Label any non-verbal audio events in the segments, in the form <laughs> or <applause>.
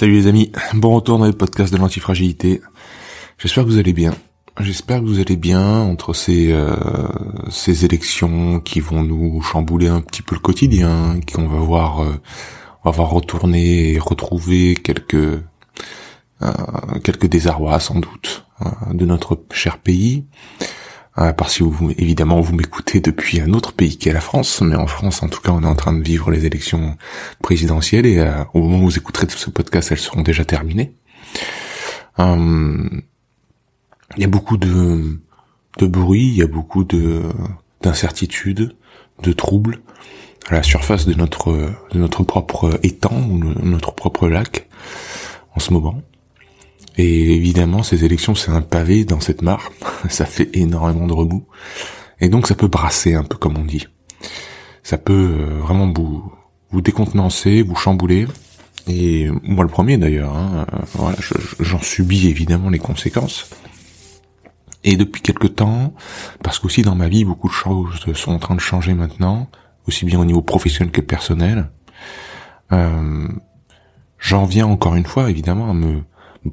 Salut les amis, bon retour dans le podcast de l'antifragilité. J'espère que vous allez bien. J'espère que vous allez bien entre ces euh, ces élections qui vont nous chambouler un petit peu le quotidien, qu'on va voir euh, on va voir retourner et retrouver quelques euh, quelques désarrois sans doute euh, de notre cher pays. Euh, parce que vous, évidemment vous m'écoutez depuis un autre pays qu'est la France, mais en France en tout cas on est en train de vivre les élections présidentielles et euh, au moment où vous écouterez ce podcast elles seront déjà terminées. Euh, il y a beaucoup de, de bruit, il y a beaucoup de d'incertitudes, de troubles à la surface de notre de notre propre étang ou notre propre lac en ce moment. Et évidemment, ces élections, c'est un pavé dans cette mare. <laughs> ça fait énormément de remous. Et donc, ça peut brasser un peu, comme on dit. Ça peut euh, vraiment vous, vous décontenancer, vous chambouler. Et moi, le premier d'ailleurs. Hein, euh, j'en subis évidemment les conséquences. Et depuis quelque temps, parce qu'aussi dans ma vie, beaucoup de choses sont en train de changer maintenant, aussi bien au niveau professionnel que personnel. Euh, J'en viens encore une fois, évidemment, à me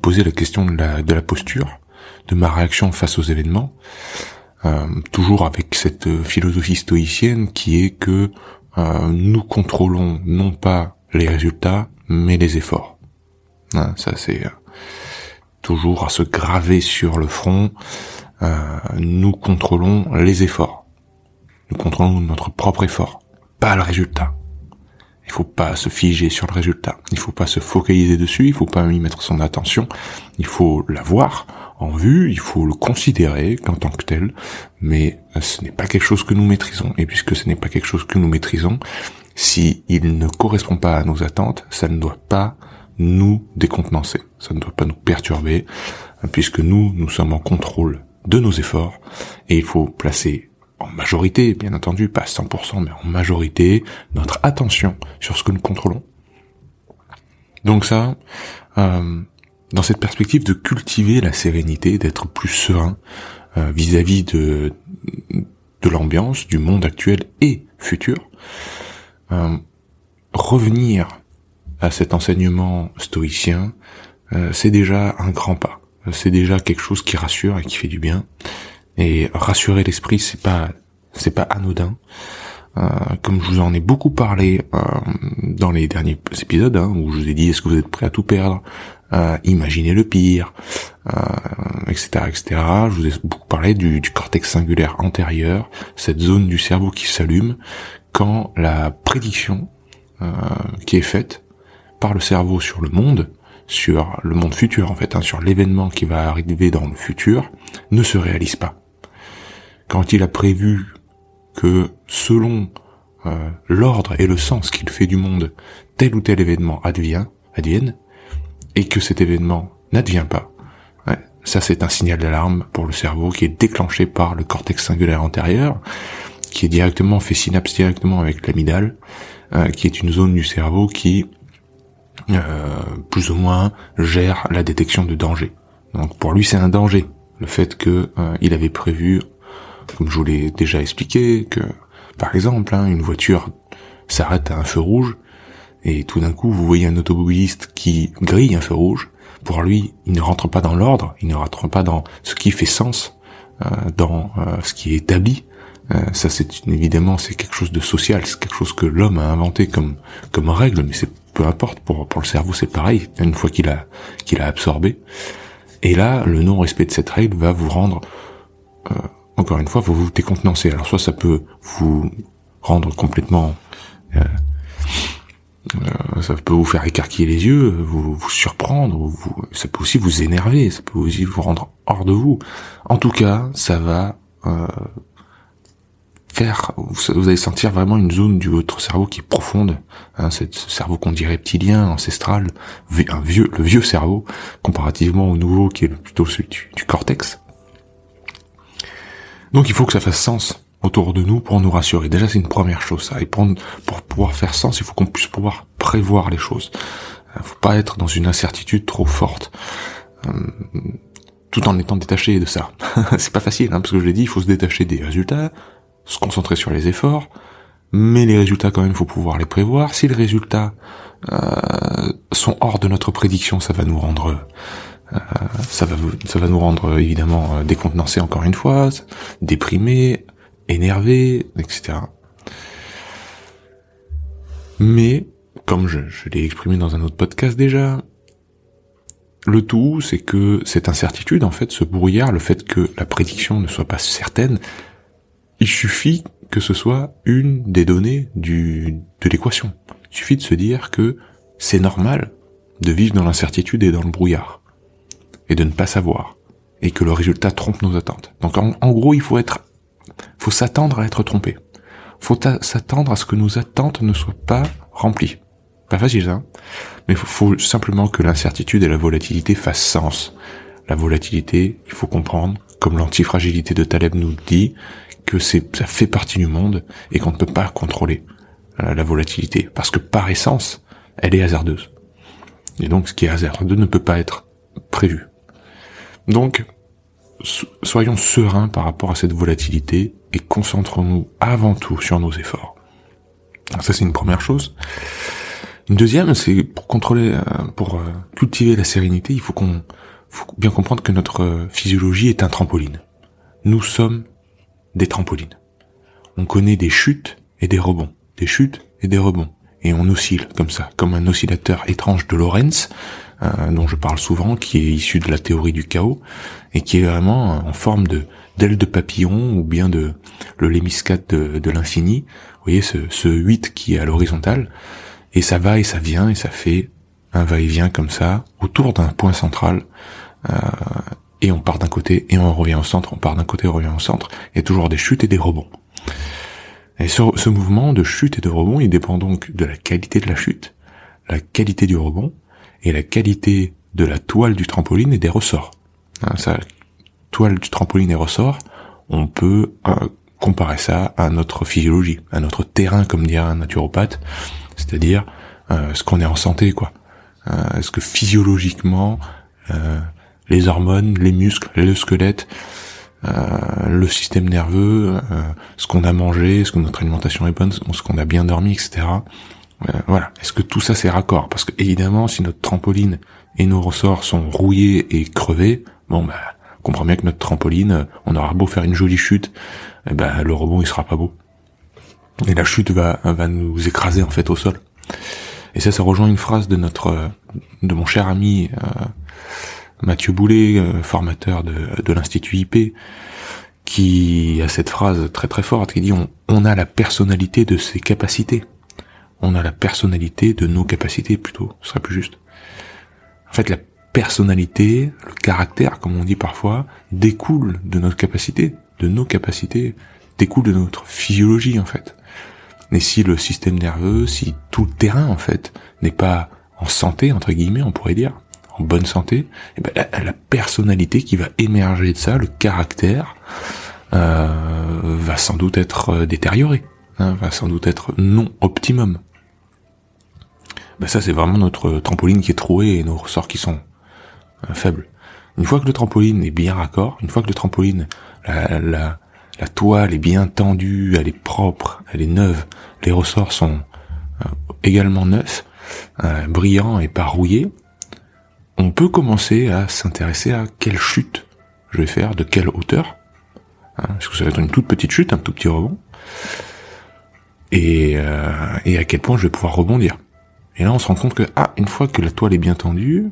poser la question de la, de la posture, de ma réaction face aux événements, euh, toujours avec cette philosophie stoïcienne qui est que euh, nous contrôlons non pas les résultats, mais les efforts. Hein, ça c'est euh, toujours à se graver sur le front. Euh, nous contrôlons les efforts. Nous contrôlons notre propre effort, pas le résultat. Il faut pas se figer sur le résultat. Il faut pas se focaliser dessus. Il faut pas y mettre son attention. Il faut l'avoir en vue. Il faut le considérer qu'en tant que tel. Mais ce n'est pas quelque chose que nous maîtrisons. Et puisque ce n'est pas quelque chose que nous maîtrisons, si il ne correspond pas à nos attentes, ça ne doit pas nous décontenancer. Ça ne doit pas nous perturber, puisque nous, nous sommes en contrôle de nos efforts. Et il faut placer en majorité, bien entendu, pas à 100%, mais en majorité, notre attention sur ce que nous contrôlons. Donc ça, euh, dans cette perspective de cultiver la sérénité, d'être plus serein euh, vis-à-vis de, l'ambiance, du monde actuel et futur, euh, revenir à cet enseignement stoïcien, c'est déjà un grand pas. C'est déjà quelque chose qui rassure et qui fait du bien. Et rassurer l'esprit, c'est pas c'est pas anodin. Euh, comme je vous en ai beaucoup parlé euh, dans les derniers épisodes, hein, où je vous ai dit est-ce que vous êtes prêt à tout perdre, euh, imaginez le pire, etc., euh, etc. Je vous ai beaucoup parlé du, du cortex singulaire antérieur, cette zone du cerveau qui s'allume quand la prédiction euh, qui est faite par le cerveau sur le monde, sur le monde futur en fait, hein, sur l'événement qui va arriver dans le futur, ne se réalise pas quand il a prévu que selon euh, l'ordre et le sens qu'il fait du monde, tel ou tel événement advient, advienne, et que cet événement n'advient pas, ça c'est un signal d'alarme pour le cerveau qui est déclenché par le cortex singulaire antérieur, qui est directement fait synapse directement avec l'amygdale, euh, qui est une zone du cerveau qui euh, plus ou moins gère la détection de danger. Donc pour lui c'est un danger, le fait que il avait prévu comme je vous l'ai déjà expliqué, que par exemple, hein, une voiture s'arrête à un feu rouge, et tout d'un coup, vous voyez un automobiliste qui grille un feu rouge, pour lui, il ne rentre pas dans l'ordre, il ne rentre pas dans ce qui fait sens, euh, dans euh, ce qui est établi. Euh, ça, c'est évidemment, c'est quelque chose de social, c'est quelque chose que l'homme a inventé comme comme règle, mais c'est peu importe. Pour pour le cerveau, c'est pareil. Une fois qu'il a qu'il a absorbé, et là, le non-respect de cette règle va vous rendre euh, encore une fois, vous vous décontenancer. Alors soit ça peut vous rendre complètement, euh, euh, ça peut vous faire écarquiller les yeux, vous, vous surprendre, vous, ça peut aussi vous énerver, ça peut aussi vous rendre hors de vous. En tout cas, ça va euh, faire, vous, allez sentir vraiment une zone du votre cerveau qui est profonde, hein, ce cerveau qu'on dit reptilien, ancestral, un vieux, le vieux cerveau, comparativement au nouveau qui est plutôt celui du, cortex. Donc il faut que ça fasse sens autour de nous pour nous rassurer. Déjà c'est une première chose ça. Et pour, pouvoir faire sens, il faut qu'on puisse pouvoir prévoir les choses. Il faut pas être dans une incertitude trop forte. Euh, tout en étant détaché de ça. <laughs> c'est pas facile, hein, parce que je l'ai dit, il faut se détacher des résultats, se concentrer sur les efforts, mais les résultats quand même, faut pouvoir les prévoir. Si les résultats euh, sont hors de notre prédiction, ça va nous rendre, euh, ça va, ça va nous rendre évidemment euh, décontenancés encore une fois, déprimés, énervés, etc. Mais comme je, je l'ai exprimé dans un autre podcast déjà, le tout, c'est que cette incertitude, en fait, ce brouillard, le fait que la prédiction ne soit pas certaine, il suffit que ce soit une des données du, de l'équation. Il suffit de se dire que c'est normal de vivre dans l'incertitude et dans le brouillard, et de ne pas savoir, et que le résultat trompe nos attentes. Donc en, gros, il faut être, faut s'attendre à être trompé. Faut s'attendre à ce que nos attentes ne soient pas remplies. Pas facile. Hein. Mais il faut, simplement que l'incertitude et la volatilité fassent sens. La volatilité, il faut comprendre, comme l'antifragilité de Taleb nous dit, que c'est, ça fait partie du monde et qu'on ne peut pas contrôler euh, la volatilité. Parce que par essence, elle est hasardeuse. Et donc, ce qui est hasardeux ne peut pas être prévu. Donc, soyons sereins par rapport à cette volatilité et concentrons-nous avant tout sur nos efforts. ça, c'est une première chose. Une deuxième, c'est pour contrôler, euh, pour euh, cultiver la sérénité, il faut qu'on, faut bien comprendre que notre euh, physiologie est un trampoline. Nous sommes des trampolines. On connaît des chutes et des rebonds, des chutes et des rebonds, et on oscille comme ça, comme un oscillateur étrange de Lorentz, dont je parle souvent, qui est issu de la théorie du chaos et qui est vraiment en forme de d'aile de papillon ou bien de le lémiscate de, de l'infini. Vous voyez ce, ce 8 qui est à l'horizontale et ça va et ça vient et ça fait un va-et-vient comme ça autour d'un point central. Euh, et on part d'un côté et on revient au centre, on part d'un côté, on revient au centre. Il y a toujours des chutes et des rebonds. Et ce, ce mouvement de chute et de rebond, il dépend donc de la qualité de la chute, la qualité du rebond et la qualité de la toile du trampoline et des ressorts. Hein, ça, toile du trampoline et ressorts, on peut euh, comparer ça à notre physiologie, à notre terrain, comme dirait un naturopathe c'est-à-dire euh, ce qu'on est en santé, quoi. Euh, est-ce que physiologiquement, euh, les hormones, les muscles, le squelette, le système nerveux, ce qu'on a mangé, est-ce que notre alimentation est bonne, ce qu'on a bien dormi, etc. voilà. Est-ce que tout ça c'est raccord? Parce que évidemment, si notre trampoline et nos ressorts sont rouillés et crevés, bon bah, on comprend bien que notre trampoline, on aura beau faire une jolie chute, eh ben le rebond il sera pas beau et la chute va, va nous écraser en fait au sol. Et ça, ça rejoint une phrase de notre, de mon cher ami euh, Mathieu Boulet, euh, formateur de, de l'institut IP, qui a cette phrase très très forte qui dit on a la personnalité de ses capacités. On a la personnalité de nos capacités plutôt, ce serait plus juste. En fait, la personnalité, le caractère, comme on dit parfois, découle de notre capacité, de nos capacités, découle de notre physiologie en fait. Mais si le système nerveux, si tout le terrain en fait n'est pas en santé entre guillemets, on pourrait dire, en bonne santé, et eh ben, la, personnalité qui va émerger de ça, le caractère, euh, va sans doute être euh, détérioré, hein, va sans doute être non optimum. Ben ça c'est vraiment notre trampoline qui est troué et nos ressorts qui sont euh, faibles. Une fois que le trampoline est bien raccord, une fois que le trampoline, la, la, la toile est bien tendue, elle est propre, elle est neuve, les ressorts sont euh, également neufs, euh, brillants et pas rouillés, on peut commencer à s'intéresser à quelle chute je vais faire, de quelle hauteur. Hein, Est-ce que ça va être une toute petite chute, un tout petit rebond et, et à quel point je vais pouvoir rebondir. Et là, on se rend compte que, ah, une fois que la toile est bien tendue,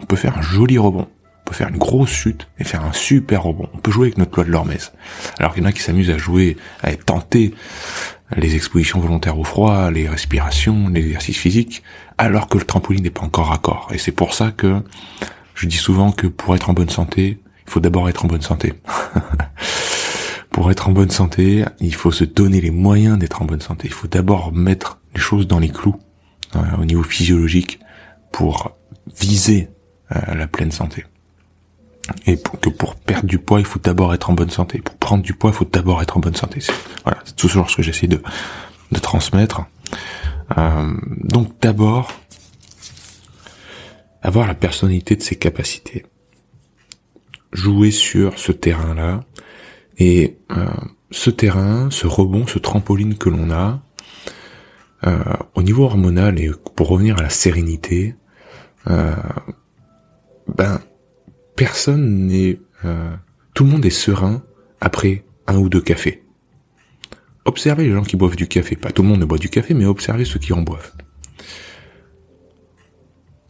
on peut faire un joli rebond. On peut faire une grosse chute et faire un super rebond. On peut jouer avec notre loi de l'hormèse. Alors qu'il y en a qui s'amusent à jouer, à être tentés les expositions volontaires au froid, les respirations, l'exercice physique, alors que le trampoline n'est pas encore raccord. Et c'est pour ça que je dis souvent que pour être en bonne santé, il faut d'abord être en bonne santé. <laughs> pour être en bonne santé, il faut se donner les moyens d'être en bonne santé. Il faut d'abord mettre les choses dans les clous au niveau physiologique pour viser euh, la pleine santé. Et pour, que pour perdre du poids, il faut d'abord être en bonne santé. Pour prendre du poids, il faut d'abord être en bonne santé. Voilà, c'est toujours ce que j'essaie de, transmettre. Euh, donc d'abord, avoir la personnalité de ses capacités. Jouer sur ce terrain-là. Et euh, ce terrain, ce rebond, ce trampoline que l'on a, euh, au niveau hormonal, et pour revenir à la sérénité, euh, ben personne n'est, euh, tout le monde est serein après un ou deux cafés. Observez les gens qui boivent du café. Pas tout le monde ne boit du café, mais observez ceux qui en boivent.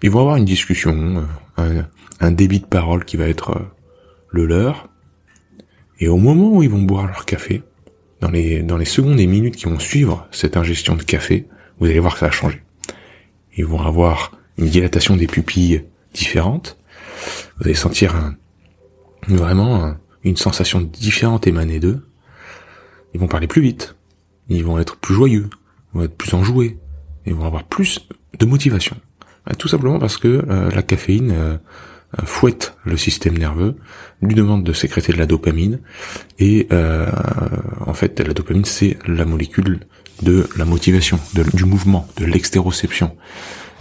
Ils vont avoir une discussion, un, débit de parole qui va être le leur. Et au moment où ils vont boire leur café, dans les, secondes et minutes qui vont suivre cette ingestion de café, vous allez voir que ça va changer. Ils vont avoir une dilatation des pupilles différente. Vous allez sentir vraiment une sensation différente émaner d'eux. Ils vont parler plus vite. Ils vont être plus joyeux. Ils vont être plus enjoués. Ils vont avoir plus de motivation. Tout simplement parce que euh, la caféine euh, fouette le système nerveux, lui demande de sécréter de la dopamine, et en fait la dopamine c'est la molécule de la motivation, du mouvement, de l'extéroception.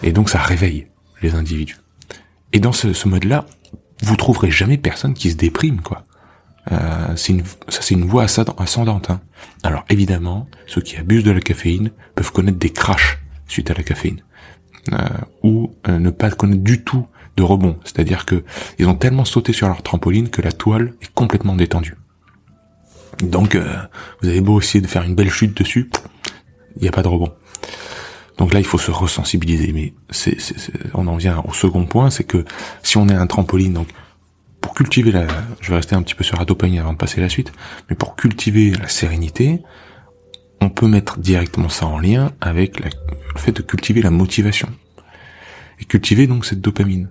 Et donc ça réveille les individus. Et dans ce, ce mode-là, vous trouverez jamais personne qui se déprime, quoi. Euh, c'est une, ça c'est une voie ascendante. Hein. Alors évidemment, ceux qui abusent de la caféine peuvent connaître des crashs suite à la caféine, euh, ou euh, ne pas connaître du tout de rebond. C'est-à-dire que ils ont tellement sauté sur leur trampoline que la toile est complètement détendue. Donc euh, vous avez beau essayer de faire une belle chute dessus, il n'y a pas de rebond. Donc là, il faut se resensibiliser. Mais c'est, on en vient au second point, c'est que si on est un trampoline, donc pour cultiver la, je vais rester un petit peu sur la dopamine avant de passer la suite, mais pour cultiver la sérénité, on peut mettre directement ça en lien avec le fait de cultiver la motivation et cultiver donc cette dopamine.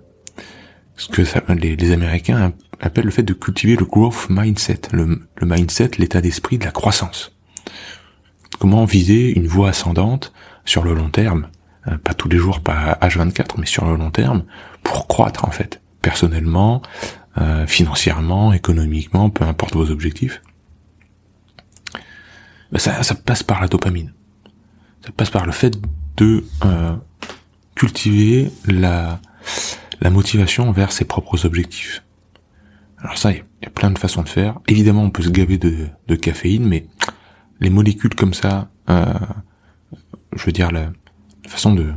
Ce que ça, les, Américains appellent le fait de cultiver le growth mindset, le, le mindset, l'état d'esprit de la croissance. Comment viser une voie ascendante sur le long terme, euh, pas tous les jours, pas H24, mais sur le long terme, pour croître en fait, personnellement, euh, financièrement, économiquement, peu importe vos objectifs? Ben ça, ça passe par la dopamine. Ça passe par le fait de euh, cultiver la, la motivation vers ses propres objectifs. Alors ça, il y a plein de façons de faire. Évidemment, on peut se gaver de, caféine, mais les molécules comme ça, euh, je veux dire, la, façon de,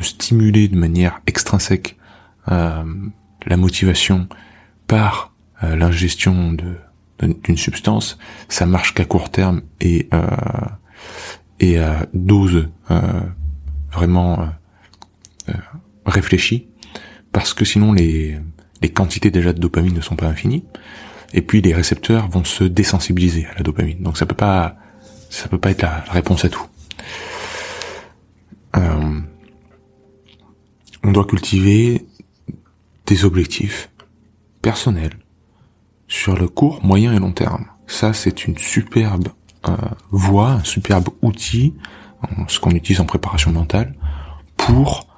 stimuler de manière extrinsèque euh, la motivation par euh, l'ingestion d'une substance, ça marche qu'à court terme et euh, et à dose euh, vraiment réfléchie, parce que sinon les les quantités déjà de dopamine ne sont pas infinies, et puis les récepteurs vont se désensibiliser à la dopamine. Donc ça peut pas ça peut pas être la réponse à tout. Euh, on doit cultiver des objectifs personnels sur le court, moyen et long terme. Ça, c'est une superbe euh, voie, un superbe outil, ce qu'on utilise en préparation mentale, pour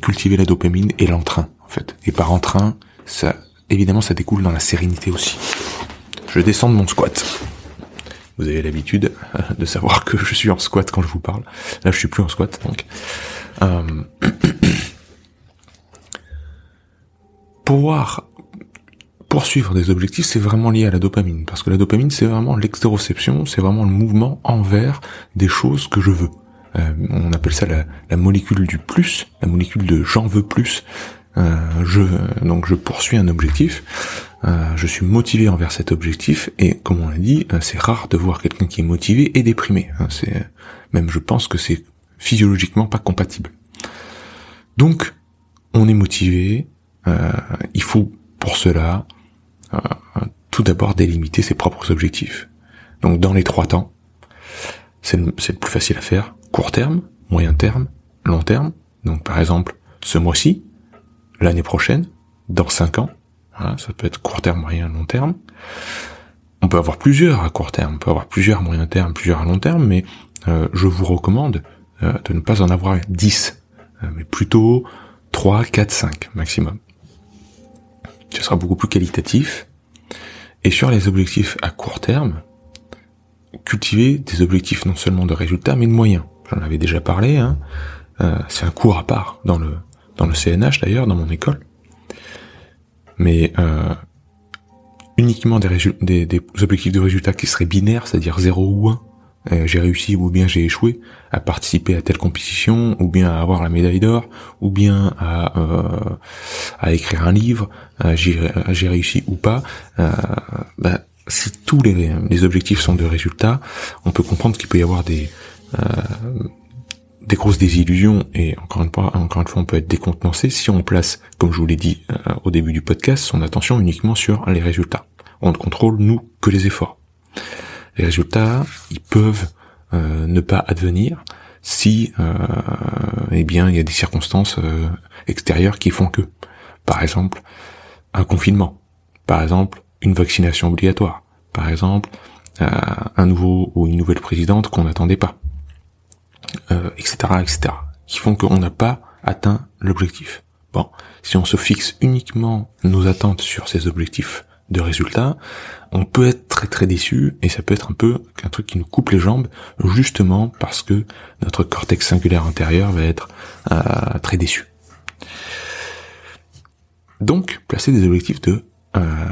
cultiver la dopamine et l'entrain, en fait. Et par entrain, ça, évidemment, ça découle dans la sérénité aussi. Je descends de mon squat. Vous avez l'habitude euh, de savoir que je suis en squat quand je vous parle. Là, je suis plus en squat, donc. Euh... <clears throat> Pouvoir poursuivre des objectifs, c'est vraiment lié à la dopamine, parce que la dopamine, c'est vraiment l'extéroception, c'est vraiment le mouvement envers des choses que je veux. Euh, on appelle ça la, molécule du plus, la molécule de j'en veux plus. Euh, donc je poursuis un objectif. Euh, je suis motivé envers cet objectif et comme on l'a dit, c'est rare de voir quelqu'un qui est motivé et déprimé. Hein. même je pense que c'est physiologiquement pas compatible. Donc on est motivé, il faut pour cela tout d'abord délimiter ses propres objectifs. Donc dans les trois temps, c'est le plus facile à faire, court terme, moyen terme, long terme. Donc par exemple, ce mois-ci, l'année prochaine, dans cinq ans, ça peut être court terme, moyen, long terme. on peut avoir plusieurs à court terme, on peut avoir plusieurs à moyen terme, plusieurs à long terme, mais euh, je vous recommande euh, de ne pas en avoir 10, euh, mais plutôt 3, 4, 5 maximum. Ce sera beaucoup plus qualitatif. Et sur les objectifs à court terme, cultiver des objectifs non seulement de résultats, mais de moyens. J'en avais déjà parlé, hein. c'est un cours à part dans le, dans le CNH d'ailleurs, dans mon école. Mais uniquement des, des, objectifs de résultats qui seraient binaires, c'est-à-dire 0 ou 1, euh, j'ai réussi ou bien j'ai échoué à participer à telle compétition, ou bien à avoir la médaille d'or, ou bien à, euh, à écrire un livre, euh, j'ai réussi ou pas, bah, si tous les, les, objectifs sont de résultats, on peut comprendre qu'il peut y avoir des des grosses désillusions et encore une fois, encore une fois, on peut être décontenancé si on place, comme je vous l'ai dit au début du podcast, son attention uniquement sur les résultats. On ne contrôle nous que les efforts. Les résultats, ils peuvent euh, ne pas advenir si, euh, eh bien, il y a des circonstances euh, extérieures qui font que, par exemple, un confinement, par exemple, une vaccination obligatoire, par exemple, un nouveau ou une nouvelle présidente qu'on n'attendait pas, etc., etc., qui font qu'on n'a pas atteint l'objectif. Bon, si on se fixe uniquement nos attentes sur ces objectifs de résultats, on peut être très très déçu et ça peut être un peu un truc qui nous coupe les jambes justement parce que notre cortex singulaire intérieur va être euh, très déçu. Donc, placer des objectifs de euh,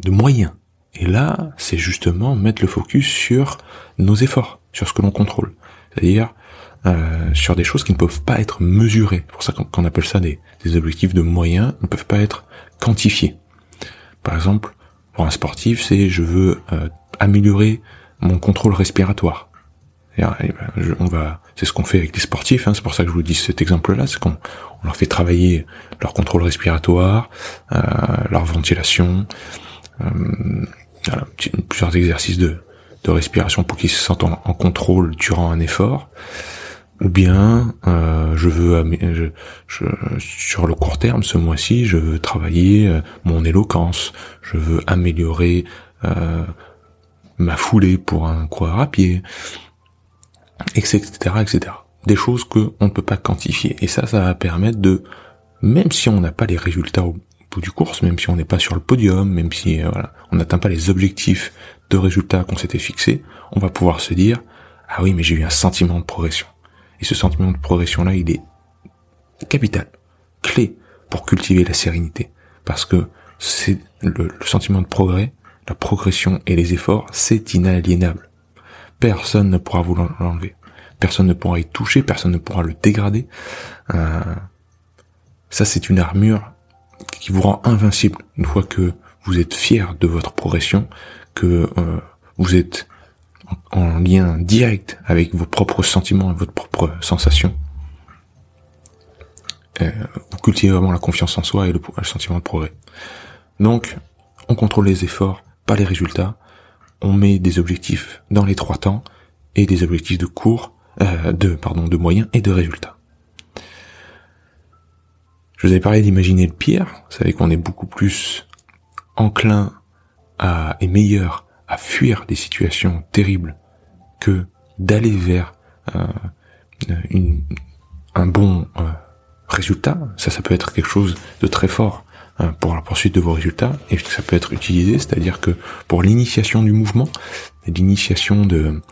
de moyens. Et là, c'est justement mettre le focus sur nos efforts, sur ce que l'on contrôle. C'est-à-dire euh, sur des choses qui ne peuvent pas être mesurées. C'est pour ça qu'on appelle ça des, des objectifs de moyens, ne peuvent pas être quantifiés. Par exemple, pour un sportif, c'est je veux euh, améliorer mon contrôle respiratoire. Et, ben, on va, c'est ce qu'on fait avec les sportifs. Hein, c'est pour ça que je vous dis cet exemple-là, c'est qu'on on leur fait travailler leur contrôle respiratoire, euh, leur ventilation, euh, voilà, plusieurs exercices de, de respiration pour qu'ils se sentent en, contrôle durant un effort ou bien euh, je veux je, sur le court terme ce mois-ci je veux travailler euh, mon éloquence. Je veux améliorer euh, ma foulée pour un coureur à pied etc etc des choses que on ne peut pas quantifier. Et ça ça va permettre de même si on n'a pas les résultats au du course même si on n'est pas sur le podium même si voilà, on n'atteint pas les objectifs de résultats qu'on s'était fixés on va pouvoir se dire ah oui mais j'ai eu un sentiment de progression et ce sentiment de progression-là, il est capital, clé pour cultiver la sérénité. Parce que c'est le, sentiment de progrès, la progression et les efforts, c'est inaliénable. Personne ne pourra vous l'enlever. Personne ne pourra y toucher, personne ne pourra le dégrader. Euh, ça, c'est une armure qui vous rend invincible une fois que vous êtes fier de votre progression, que euh, vous êtes en lien direct avec vos propres sentiments et votre propre sensation, euh, vous cultivez vraiment la confiance en soi et le, sentiment de progrès. Donc, on contrôle les efforts, pas les résultats. On met des objectifs dans les trois temps et des objectifs de cours, euh, de pardon, de moyens et de résultats. Je vous avais parlé d'imaginer le pire. Vous savez qu'on est beaucoup plus enclin à, et meilleur à fuir des situations terribles que d'aller vers euh, une, un bon euh, résultat. Ça, ça peut être quelque chose de très fort euh, pour la poursuite de vos résultats et ça peut être utilisé, c'est-à-dire que pour l'initiation du mouvement, l'initiation de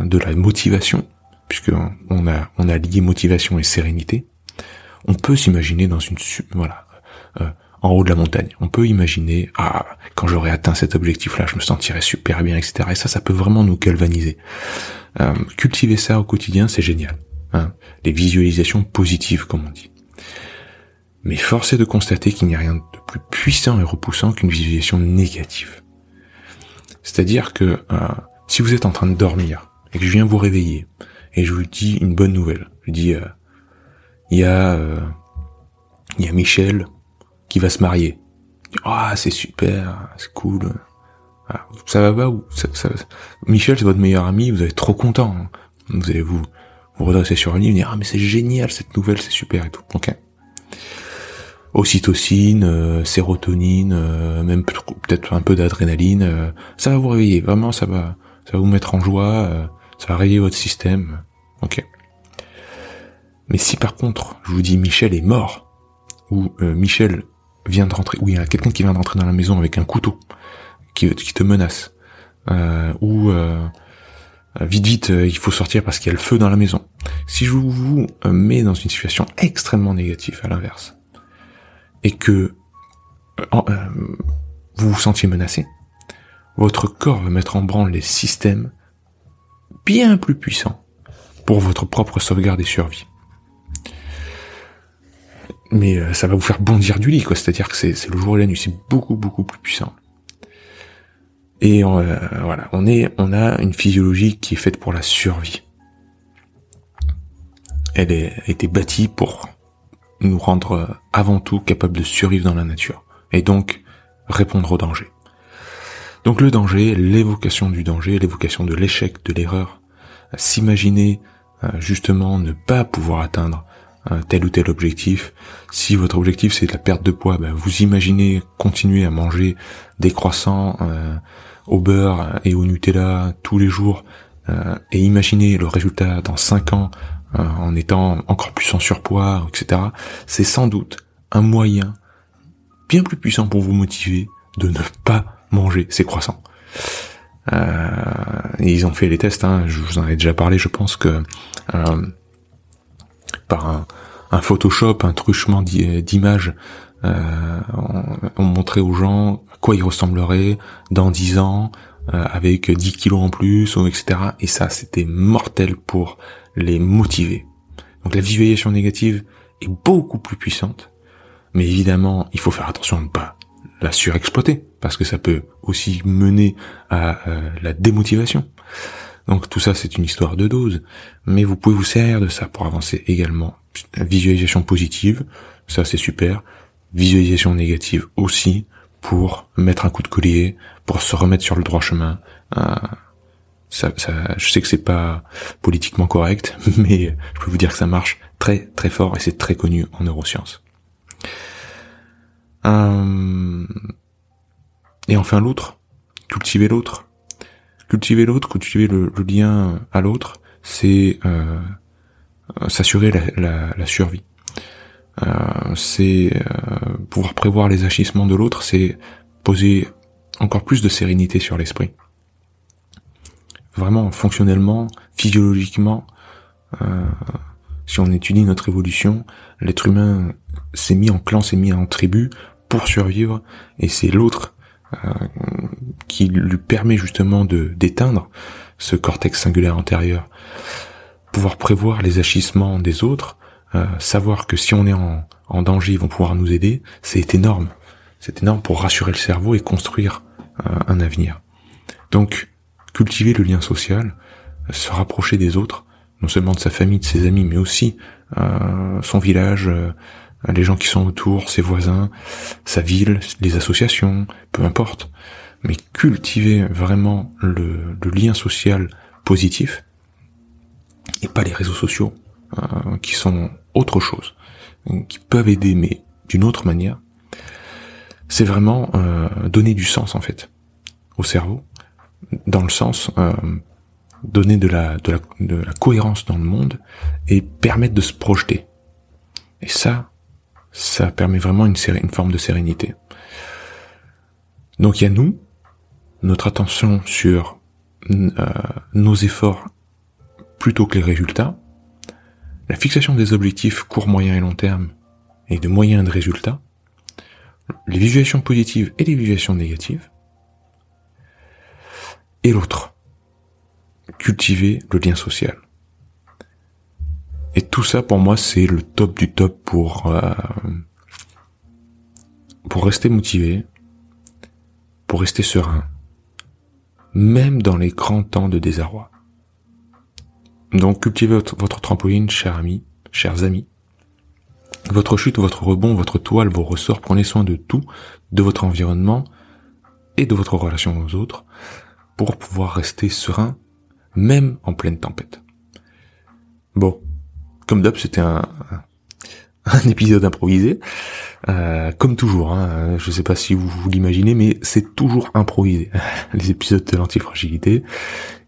de la motivation, puisque on a on a lié motivation et sérénité, on peut s'imaginer dans une voilà en haut de la montagne. On peut imaginer, ah, quand j'aurai atteint cet objectif-là, je me sentirai super bien, etc. Et ça, ça peut vraiment nous galvaniser. Euh, cultiver ça au quotidien, c'est génial. Hein. Les visualisations positives, comme on dit. Mais force est de constater qu'il n'y a rien de plus puissant et repoussant qu'une visualisation négative. C'est-à-dire que euh, si vous êtes en train de dormir et que je viens vous réveiller et je vous dis une bonne nouvelle, je dis euh, il y a il y a Michel qui va se marier. Ah, c'est super, c'est cool. Ça va pas ou ça, Michel, c'est votre meilleur ami, vous êtes trop content. Hein. Vous allez vous vous redresser sur un lit et dire ah mais c'est génial cette nouvelle, c'est super et tout. Ok. ocytocine, euh, sérotonine, euh, même peut-être un peu d'adrénaline. ça va vous réveiller, vraiment, ça va, ça va vous mettre en joie, ça va réveiller votre système. Ok. Mais si par contre, je vous dis Michel est mort, ou Michel vient de rentrer, ou il y a quelqu'un qui vient d'entrer dans la maison avec un couteau, qui, te menace, ou vite vite, il faut sortir parce qu'il y a le feu dans la maison. Si je vous mets dans une situation extrêmement négative, à l'inverse, et que euh, euh, vous vous sentiez menacé, votre corps va mettre en branle les systèmes bien plus puissants pour votre propre sauvegarde et survie. Mais euh, ça va vous faire bondir du lit, quoi. C'est-à-dire que c'est le jour et la nuit, c'est beaucoup beaucoup plus puissant. Et voilà, on est, on a une physiologie qui est faite pour la survie. Elle est, a été bâtie pour nous rendre euh, avant tout capables de survivre dans la nature, et donc répondre au danger. Donc le danger, l'évocation du danger, l'évocation de l'échec, de l'erreur, s'imaginer euh, justement ne pas pouvoir atteindre euh, tel ou tel objectif. Si votre objectif c'est la perte de poids, ben, vous imaginez continuer à manger des croissants au beurre et au Nutella tous les jours et imaginez le résultat dans 5 ans euh, en étant encore plus en surpoids, etc. C'est sans doute un moyen bien plus puissant pour vous motiver de ne pas manger ces croissants. Euh, ils ont fait les tests, hein, je vous en ai déjà parlé, je pense que euh, par un, Photoshop, un truchement d'images, euh, on, montrait aux gens à quoi ils ressembleraient dans 10 ans, euh, avec 10 kilos en plus, etc. Et ça, c'était mortel pour les motiver. Donc la visualisation négative est beaucoup plus puissante, mais évidemment, il faut faire attention à ne pas la surexploiter, parce que ça peut aussi mener à euh, la démotivation. Donc tout ça, c'est une histoire de dose, mais vous pouvez vous servir de ça pour avancer également. Visualisation positive, ça c'est super. Visualisation négative aussi, pour mettre un coup de collier, pour se remettre sur le droit chemin. Euh, ça, je sais que c'est pas politiquement correct, <laughs> mais je peux vous dire que ça marche très très fort et c'est très connu en neurosciences. Euh, et enfin l'autre, cultiver l'autre. Cultiver l'autre, cultiver le, lien à l'autre, c'est euh, s'assurer la, survie. Euh, c'est euh, pouvoir prévoir les agissements de l'autre, c'est poser encore plus de sérénité sur l'esprit vraiment fonctionnellement, physiologiquement, si on étudie notre évolution, l'être humain s'est mis en clan, s'est mis en tribu pour survivre, et c'est l'autre qui lui permet justement de d'éteindre ce cortex singulaire antérieur, pouvoir prévoir les agissements des autres, euh, savoir que si on est en, en danger, ils vont pouvoir nous aider, c'est énorme. C'est énorme pour rassurer le cerveau et construire un avenir. Donc, cultiver le lien social, se rapprocher des autres, non seulement de sa famille, de ses amis, mais aussi euh, son village, euh, les gens qui sont autour, ses voisins, sa ville, les associations, peu importe. Mais cultiver vraiment le, lien social positif et pas les réseaux sociaux euh, qui sont autre chose, qui peuvent aider mais d'une autre manière. C'est vraiment donner du sens en fait au cerveau dans le sens euh, donner de la, de, la, de la cohérence dans le monde et permettre de se projeter. Et ça, ça permet vraiment une, forme de sérénité. Donc il y a nous, notre attention sur euh, nos efforts plutôt que les résultats, la fixation des objectifs court, moyen et long terme et de moyens de résultats, les visualisations positives et les visualisations négatives, et l'autre. Cultiver le lien social. Et tout ça, pour moi, c'est le top du top pour euh, pour rester motivé, pour rester serein, même dans les grands temps de désarroi. Donc, cultivez votre, votre trampoline, chers amis, chers amis. Votre chute, votre rebond, votre toile, vos ressorts, prenez soin de tout, de votre environnement et de votre relation aux autres pour pouvoir rester serein, même en pleine tempête. Bon, comme d'hab, c'était un, un épisode improvisé. Euh, comme toujours, hein, je sais pas si vous, l'imaginez, mais c'est toujours improvisé <laughs> les épisodes de l'antifragilité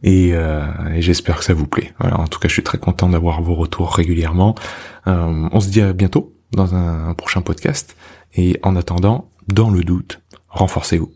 et, euh, et j'espère que ça vous plaît. En tout cas, je suis très content d'avoir vos retours régulièrement. Euh, on se dit à bientôt dans un prochain podcast et en attendant, dans le doute, renforcez-vous.